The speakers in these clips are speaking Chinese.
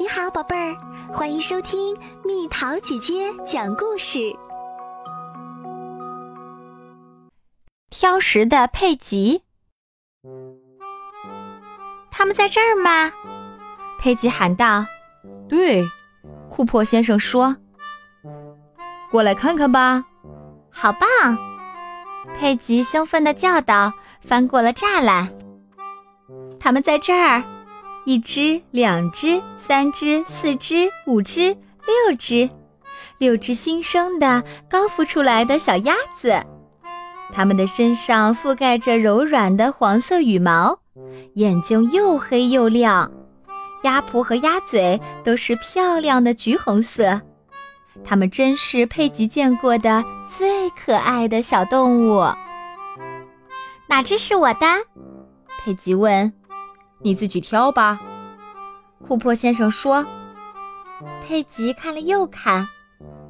你好，宝贝儿，欢迎收听蜜桃姐姐讲故事。挑食的佩吉，他们在这儿吗？佩吉喊道。对，库珀先生说：“过来看看吧。”好棒！佩吉兴奋地叫道，翻过了栅栏。他们在这儿。一只，两只，三只，四只，五只，六只，六只新生的刚孵出来的小鸭子，它们的身上覆盖着柔软的黄色羽毛，眼睛又黑又亮，鸭蹼和鸭嘴都是漂亮的橘红色。它们真是佩吉见过的最可爱的小动物。哪只是我的？佩吉问。你自己挑吧，库珀先生说。佩吉看了又看，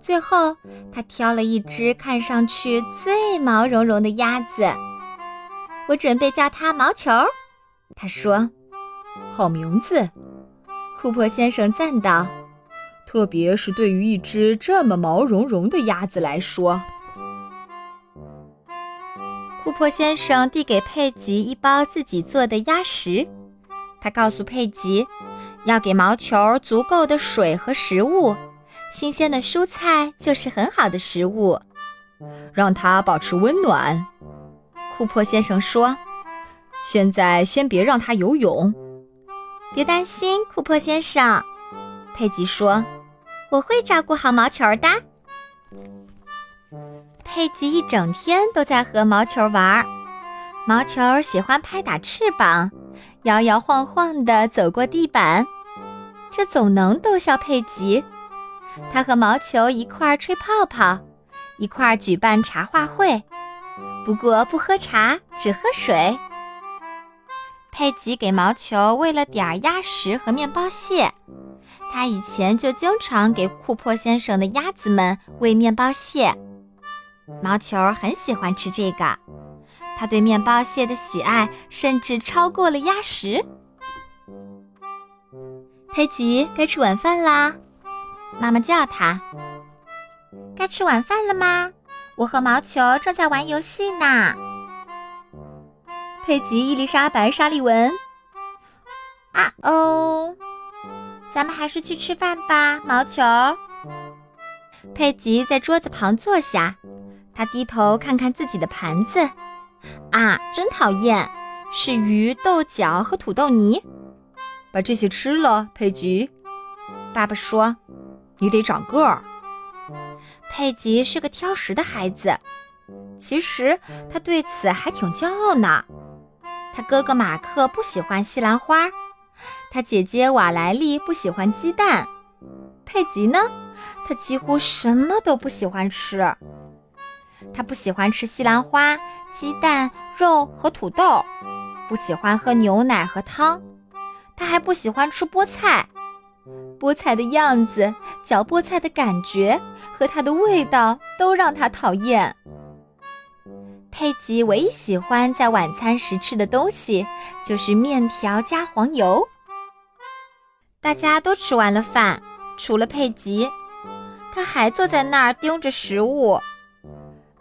最后他挑了一只看上去最毛茸茸的鸭子。我准备叫它毛球，他说。好名字，库珀先生赞道。特别是对于一只这么毛茸茸的鸭子来说。库珀先生递给佩吉一包自己做的鸭食。他告诉佩吉，要给毛球足够的水和食物，新鲜的蔬菜就是很好的食物，让它保持温暖。库珀先生说：“现在先别让它游泳。”别担心，库珀先生，佩吉说：“我会照顾好毛球的。”佩吉一整天都在和毛球玩，毛球喜欢拍打翅膀。摇摇晃晃地走过地板，这总能逗笑佩吉。他和毛球一块儿吹泡泡，一块儿举办茶话会。不过不喝茶，只喝水。佩吉给毛球喂了点儿鸭食和面包屑。他以前就经常给库珀先生的鸭子们喂面包屑。毛球很喜欢吃这个。他对面包屑的喜爱甚至超过了鸭食。佩吉，该吃晚饭啦！妈妈叫他。该吃晚饭了吗？我和毛球正在玩游戏呢。佩吉，伊丽莎白，沙利文。啊哦，咱们还是去吃饭吧，毛球。佩吉在桌子旁坐下，他低头看看自己的盘子。啊，真讨厌！是鱼、豆角和土豆泥。把这些吃了，佩吉。爸爸说：“你得长个儿。”佩吉是个挑食的孩子，其实他对此还挺骄傲呢。他哥哥马克不喜欢西兰花，他姐姐瓦莱丽不喜欢鸡蛋。佩吉呢，他几乎什么都不喜欢吃。他不喜欢吃西兰花。鸡蛋、肉和土豆，不喜欢喝牛奶和汤，他还不喜欢吃菠菜。菠菜的样子、嚼菠菜的感觉和它的味道都让他讨厌。佩吉唯一喜欢在晚餐时吃的东西就是面条加黄油。大家都吃完了饭，除了佩吉，他还坐在那儿盯着食物。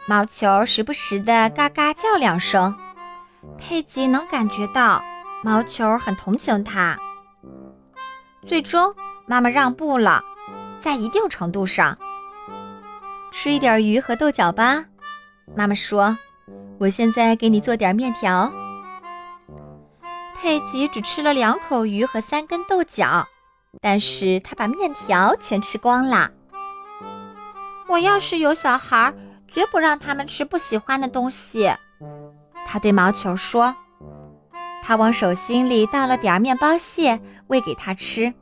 毛球时不时的嘎嘎叫两声，佩吉能感觉到毛球很同情他。最终，妈妈让步了，在一定程度上。吃一点鱼和豆角吧，妈妈说。我现在给你做点面条。佩吉只吃了两口鱼和三根豆角，但是他把面条全吃光了。我要是有小孩。绝不让他们吃不喜欢的东西，他对毛球说。他往手心里倒了点面包屑，喂给他吃。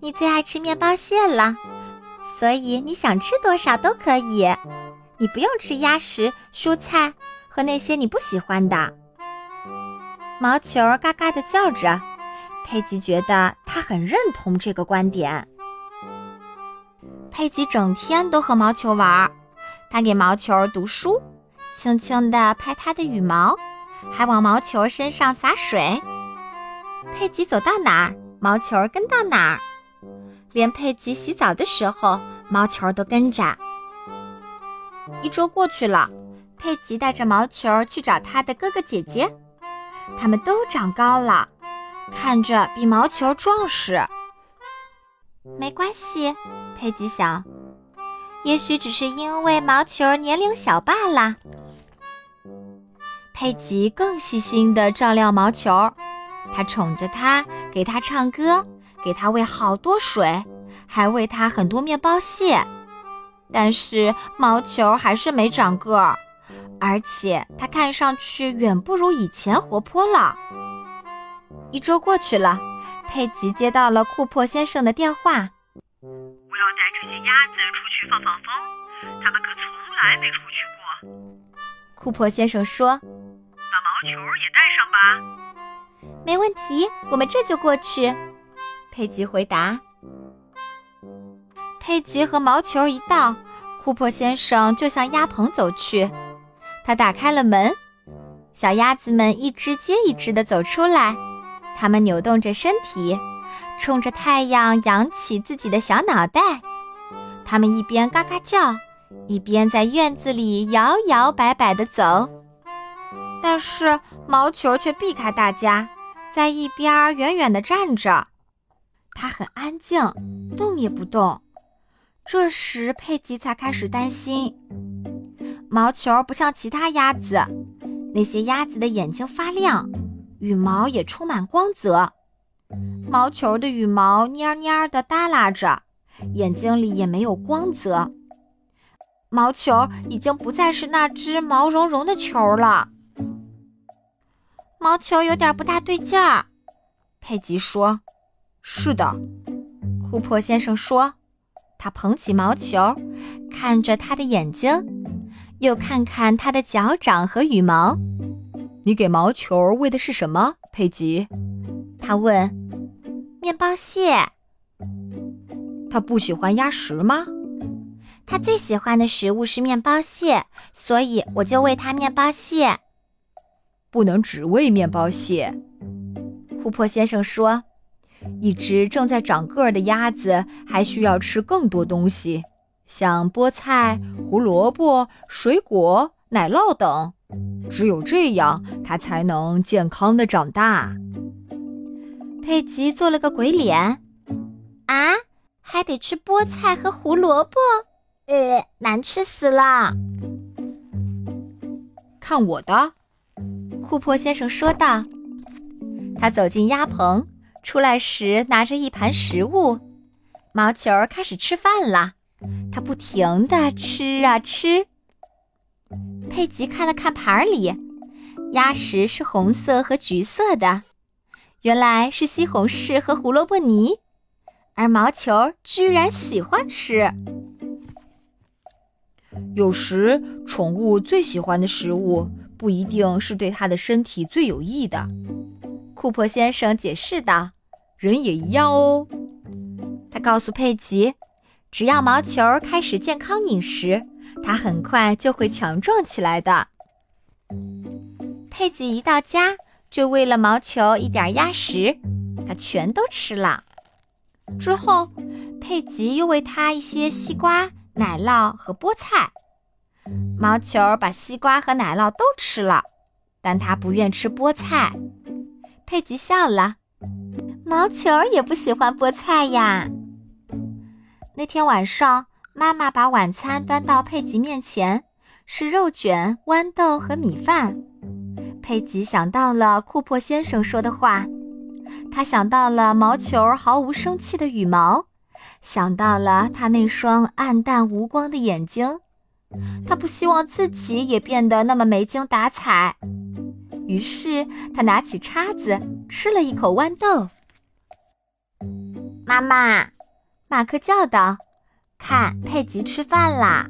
你最爱吃面包屑了，所以你想吃多少都可以。你不用吃鸭食、蔬菜和那些你不喜欢的。毛球嘎嘎地叫着，佩吉觉得他很认同这个观点。佩吉整天都和毛球玩。他给毛球读书，轻轻地拍它的羽毛，还往毛球身上洒水。佩吉走到哪儿，毛球跟到哪儿。连佩吉洗澡的时候，毛球都跟着。一周过去了，佩吉带着毛球去找他的哥哥姐姐，他们都长高了，看着比毛球壮实。没关系，佩吉想，也许只是因为毛球年龄小罢了。佩吉更细心地照料毛球，他宠着它，给它唱歌，给它喂好多水，还喂它很多面包屑。但是毛球还是没长个儿，而且它看上去远不如以前活泼了。一周过去了，佩吉接到了库珀先生的电话：“带这些鸭子出去放放风，它们可从来没出去过。”库珀先生说。把毛球也带上吧。没问题，我们这就过去。佩吉回答。佩吉和毛球一到，库珀先生就向鸭棚走去。他打开了门，小鸭子们一只接一只的走出来，它们扭动着身体，冲着太阳扬起自己的小脑袋。它们一边嘎嘎叫，一边在院子里摇摇摆摆地走。但是毛球却避开大家，在一边远远地站着。它很安静，动也不动。这时佩吉才开始担心：毛球不像其他鸭子，那些鸭子的眼睛发亮，羽毛也充满光泽。毛球的羽毛蔫蔫的耷拉着，眼睛里也没有光泽。毛球已经不再是那只毛茸茸的球了。毛球有点不大对劲儿，佩吉说：“是的。”库珀先生说：“他捧起毛球，看着他的眼睛，又看看他的脚掌和羽毛。你给毛球喂的是什么，佩吉？”他问。“面包屑。”他不喜欢鸭食吗？他最喜欢的食物是面包屑，所以我就喂他面包屑。不能只喂面包屑，库珀先生说：“一只正在长个儿的鸭子还需要吃更多东西，像菠菜、胡萝卜、水果、奶酪等。只有这样，它才能健康的长大。”佩吉做了个鬼脸：“啊，还得吃菠菜和胡萝卜？呃，难吃死了！看我的！”库珀先生说道：“他走进鸭棚，出来时拿着一盘食物。毛球开始吃饭了，他不停地吃啊吃。佩吉看了看盘里，鸭食是红色和橘色的，原来是西红柿和胡萝卜泥，而毛球居然喜欢吃。有时，宠物最喜欢的食物。”不一定是对它的身体最有益的，库珀先生解释道：“人也一样哦。”他告诉佩吉：“只要毛球开始健康饮食，它很快就会强壮起来的。”佩吉一到家就喂了毛球一点鸭食，他全都吃了。之后，佩吉又喂它一些西瓜、奶酪和菠菜。毛球把西瓜和奶酪都吃了，但他不愿吃菠菜。佩吉笑了，毛球也不喜欢菠菜呀。那天晚上，妈妈把晚餐端到佩吉面前，是肉卷、豌豆和米饭。佩吉想到了库珀先生说的话，他想到了毛球毫无生气的羽毛，想到了他那双暗淡无光的眼睛。他不希望自己也变得那么没精打采，于是他拿起叉子吃了一口豌豆。妈妈，马克叫道：“看，佩吉吃饭啦，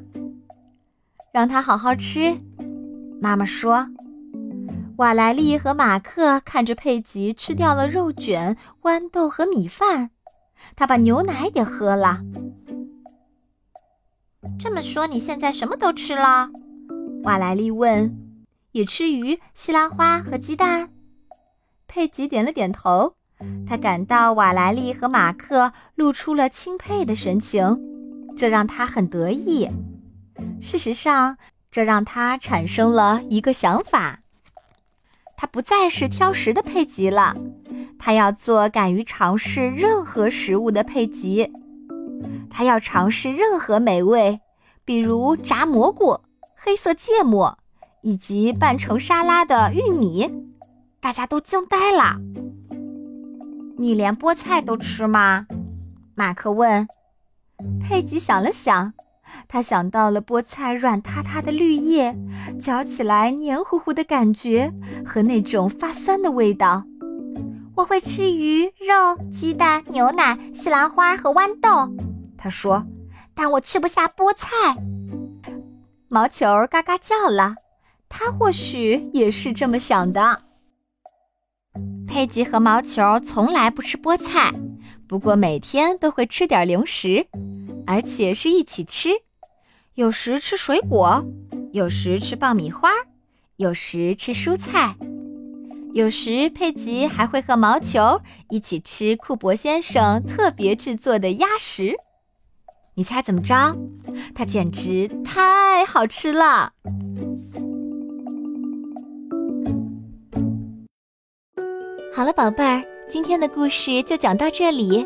让他好好吃。”妈妈说。瓦莱丽和马克看着佩吉吃掉了肉卷、豌豆和米饭，他把牛奶也喝了。这么说，你现在什么都吃了？瓦莱丽问。也吃鱼、西兰花和鸡蛋。佩吉点了点头。他感到瓦莱丽和马克露出了钦佩的神情，这让他很得意。事实上，这让他产生了一个想法：他不再是挑食的佩吉了，他要做敢于尝试任何食物的佩吉。他要尝试任何美味，比如炸蘑菇、黑色芥末，以及拌成沙拉的玉米。大家都惊呆了。你连菠菜都吃吗？马克问。佩吉想了想，他想到了菠菜软塌塌的绿叶，嚼起来黏糊糊的感觉和那种发酸的味道。我会吃鱼、肉、鸡蛋、牛奶、西兰花和豌豆。他说：“但我吃不下菠菜。”毛球嘎嘎叫了，他或许也是这么想的。佩吉和毛球从来不吃菠菜，不过每天都会吃点零食，而且是一起吃。有时吃水果，有时吃爆米花，有时吃蔬菜，有时佩吉还会和毛球一起吃库珀先生特别制作的鸭食。你猜怎么着？它简直太好吃了！好了，宝贝儿，今天的故事就讲到这里。